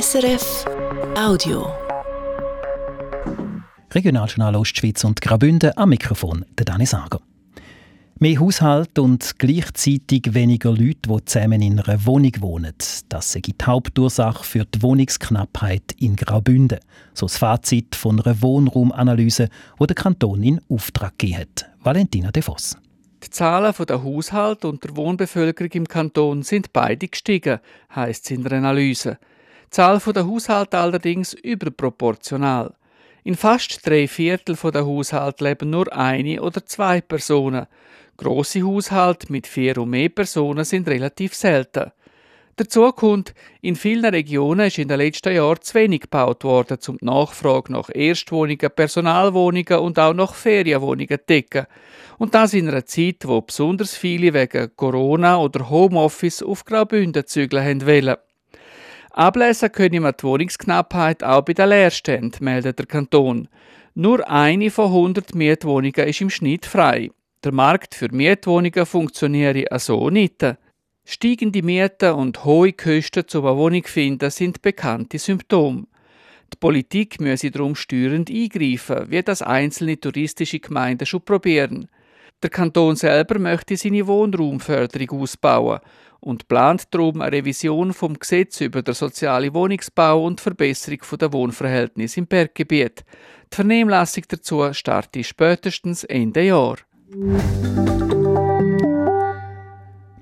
SRF Audio. Regionaljournal Ostschweiz und Graubünden am Mikrofon, der Dani Sager. Mehr Haushalt und gleichzeitig weniger Leute, die zusammen in einer Wohnung wohnen. Das ist die Hauptursache für die Wohnungsknappheit in Graubünden. So das Fazit von einer Wohnraumanalyse, die der Kanton in Auftrag gegeben hat. Valentina De Voss. Die Zahlen der Haushalte und der Wohnbevölkerung im Kanton sind beide gestiegen, heisst es in der Analyse. Zahl der Haushalte allerdings überproportional. In fast drei Viertel der Haushalte leben nur eine oder zwei Personen. Grosse Haushalte mit vier und mehr Personen sind relativ selten. Dazu kommt, in vielen Regionen ist in den letzten Jahren zu wenig gebaut worden, um die Nachfrage nach Erstwohnungen, Personalwohnungen und auch nach Ferienwohnungen zu decken. Und das in einer Zeit, wo besonders viele wegen Corona oder Homeoffice auf Graubünden zügeln wollen. Ablesen können wir die Wohnungsknappheit auch bei den Leerständen, meldet der Kanton. Nur eine von 100 Mietwohnungen ist im Schnitt frei. Der Markt für Mietwohnungen funktioniert so nicht. Steigende Mieten und hohe Kosten zur Wohnung finden sind bekannte Symptome. Die Politik müsse darum steuernd eingreifen, wie das einzelne touristische Gemeinden schon probieren. Der Kanton selber möchte seine Wohnraumförderung ausbauen und plant darum eine Revision vom Gesetz über den sozialen Wohnungsbau und Verbesserung der Wohnverhältnisse im Berggebiet. Die Vernehmlassung dazu startet spätestens Ende Jahr.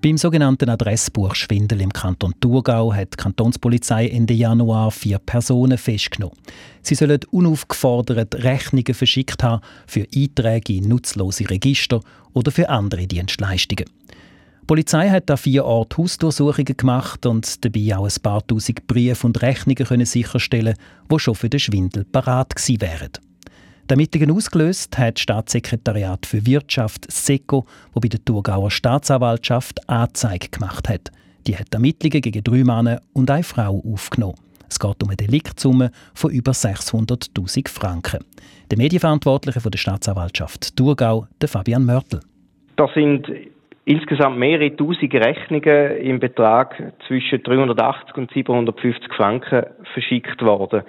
Beim sogenannten Adressbuchschwindel im Kanton Thurgau hat die Kantonspolizei Ende Januar vier Personen festgenommen. Sie sollen unaufgefordert Rechnungen verschickt haben für Einträge in nutzlose Register oder für andere Dienstleistungen. Die Polizei hat an vier Orten Hausdurchsuchungen gemacht und dabei auch ein paar tausend Briefe und Rechnungen können sicherstellen, die schon für den Schwindel parat gewesen wären. Die Ermittlungen ausgelöst hat das Staatssekretariat für Wirtschaft SECO, wo bei der Thurgauer Staatsanwaltschaft Anzeige gemacht hat. Die hat Ermittlungen gegen drei Männer und eine Frau aufgenommen. Es geht um eine Deliktsumme von über 600.000 Franken. Der Medienverantwortliche von der Staatsanwaltschaft Thurgau, der Fabian Mörtel. Das sind insgesamt mehrere tausend Rechnungen im Betrag zwischen 380 und 750 Franken verschickt worden.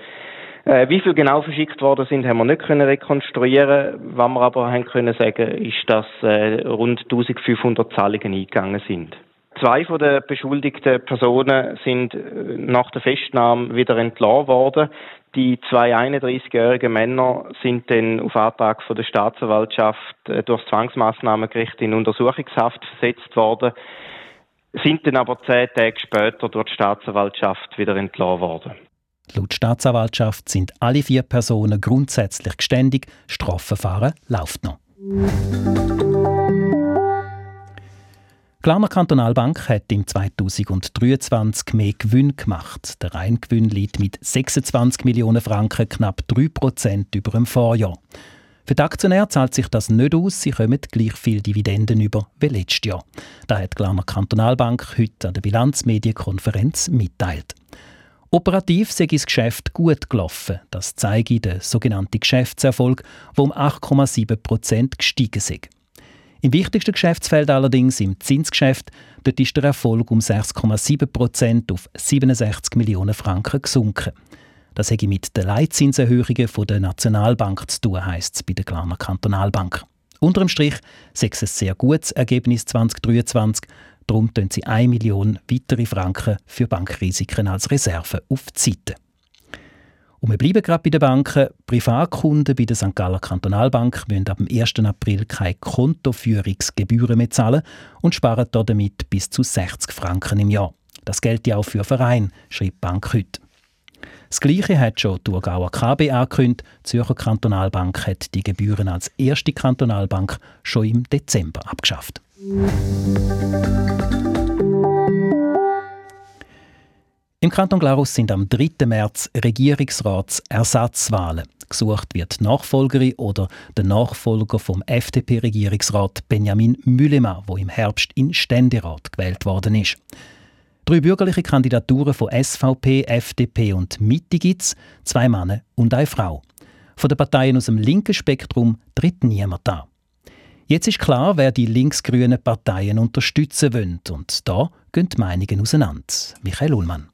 Äh, wie viel genau verschickt worden sind, haben wir nicht können rekonstruieren. Was wir aber haben können sagen, ist, dass äh, rund 1500 Zahlungen eingegangen sind. Zwei von den beschuldigten Personen sind äh, nach der Festnahme wieder entlassen worden. Die zwei 31-jährigen Männer sind dann auf Antrag von der Staatsanwaltschaft äh, durch Zwangsmaßnahmengericht in Untersuchungshaft versetzt worden, sind dann aber zehn Tage später durch die Staatsanwaltschaft wieder entlassen worden. Laut Staatsanwaltschaft sind alle vier Personen grundsätzlich geständig. Strafverfahren läuft noch. Die Glarner Kantonalbank hat im 2023 mehr Gewinn gemacht. Der Reingewinn liegt mit 26 Millionen Franken knapp 3 Prozent über dem Vorjahr. Für die Aktionäre zahlt sich das nicht aus, sie kommen gleich viel Dividenden über wie letztes Jahr. Das hat die Glarner Kantonalbank heute an der Bilanzmedienkonferenz mitteilt. Operativ sei das Geschäft gut gelaufen. Das zeige der sogenannte Geschäftserfolg, der um 8,7 Prozent gestiegen ist. Im wichtigsten Geschäftsfeld allerdings, im Zinsgeschäft, dort ist der Erfolg um 6,7 Prozent auf 67 Millionen Franken gesunken. Das hätte mit den Leitzinserhöhungen der Nationalbank zu tun, heisst es bei der Glarner Kantonalbank. Unterm Strich sei es ein sehr gutes Ergebnis 2023 Darum tun sie 1 Million weitere Franken für Bankrisiken als Reserve auf die Seite. Und wir bleiben gerade bei den Banken. Privatkunden bei der St. Galler Kantonalbank müssen ab dem 1. April keine Kontoführungsgebühren mehr zahlen und sparen damit bis zu 60 Franken im Jahr. Das gilt ja auch für Vereine, schreibt die Bank heute. Das Gleiche hat schon die Thurgauer KB angekündigt. Die Zürcher Kantonalbank hat die Gebühren als erste Kantonalbank schon im Dezember abgeschafft. Im Kanton Glarus sind am 3. März Regierungsratsersatzwahlen. Gesucht wird die Nachfolgerin oder der Nachfolger vom FDP-Regierungsrat Benjamin Müllemann, wo im Herbst in Ständerat gewählt worden ist. Drei bürgerliche Kandidaturen von SVP, FDP und Mitte gibt es, zwei Männer und eine Frau. Von den Parteien aus dem linken Spektrum tritt niemand an. Jetzt ist klar, wer die linksgrünen Parteien unterstützen will. Und da gehen die Meinungen auseinander. Michael Ullmann.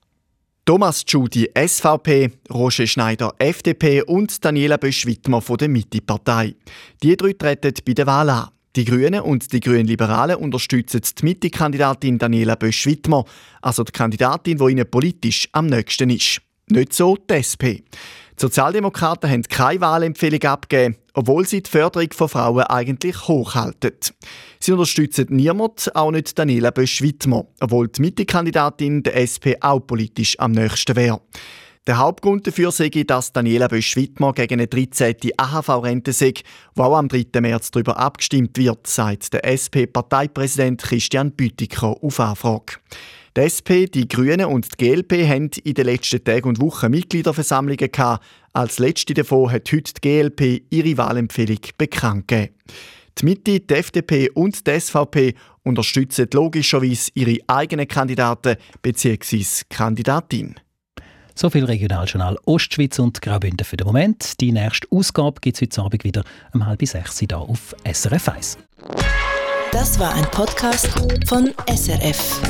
Thomas Tschudi, SVP, Roger Schneider, FDP und Daniela Bösch-Wittmer von der Mitte-Partei. Die drei treten bei der Wahl an. Die Grünen und die Grünen Liberalen unterstützen die Mitte-Kandidatin Daniela Bösch-Wittmer, also die Kandidatin, die ihnen politisch am nächsten ist. Nicht so die SP. Die Sozialdemokraten haben keine Wahlempfehlung abgegeben, obwohl sie die Förderung von Frauen eigentlich hochhalten. Sie unterstützen niemand, auch nicht Daniela Bösch-Wittmer, obwohl die Mitte-Kandidatin der SP auch politisch am nächsten wäre. Der Hauptgrund dafür sei, dass Daniela Bösch-Wittmer gegen eine 13. AHV-Rente sei, wo auch am 3. März darüber abgestimmt wird, sagt der SP-Parteipräsident Christian Bütikow auf Anfrage. Die SP, die Grünen und die GLP haben in den letzten Tagen und Wochen Mitgliederversammlungen gehabt. Als letzte davon hat heute die GLP ihre Wahlempfehlung bekannt gegeben. Die Mitte, die FDP und die SVP unterstützen logischerweise ihre eigenen Kandidaten bzw. Kandidatin. So viel Regionaljournal Ostschweiz und Graubünden für den Moment. Die nächste Ausgabe gibt es heute Abend wieder um halb sechs hier auf SRF 1. Das war ein Podcast von SRF.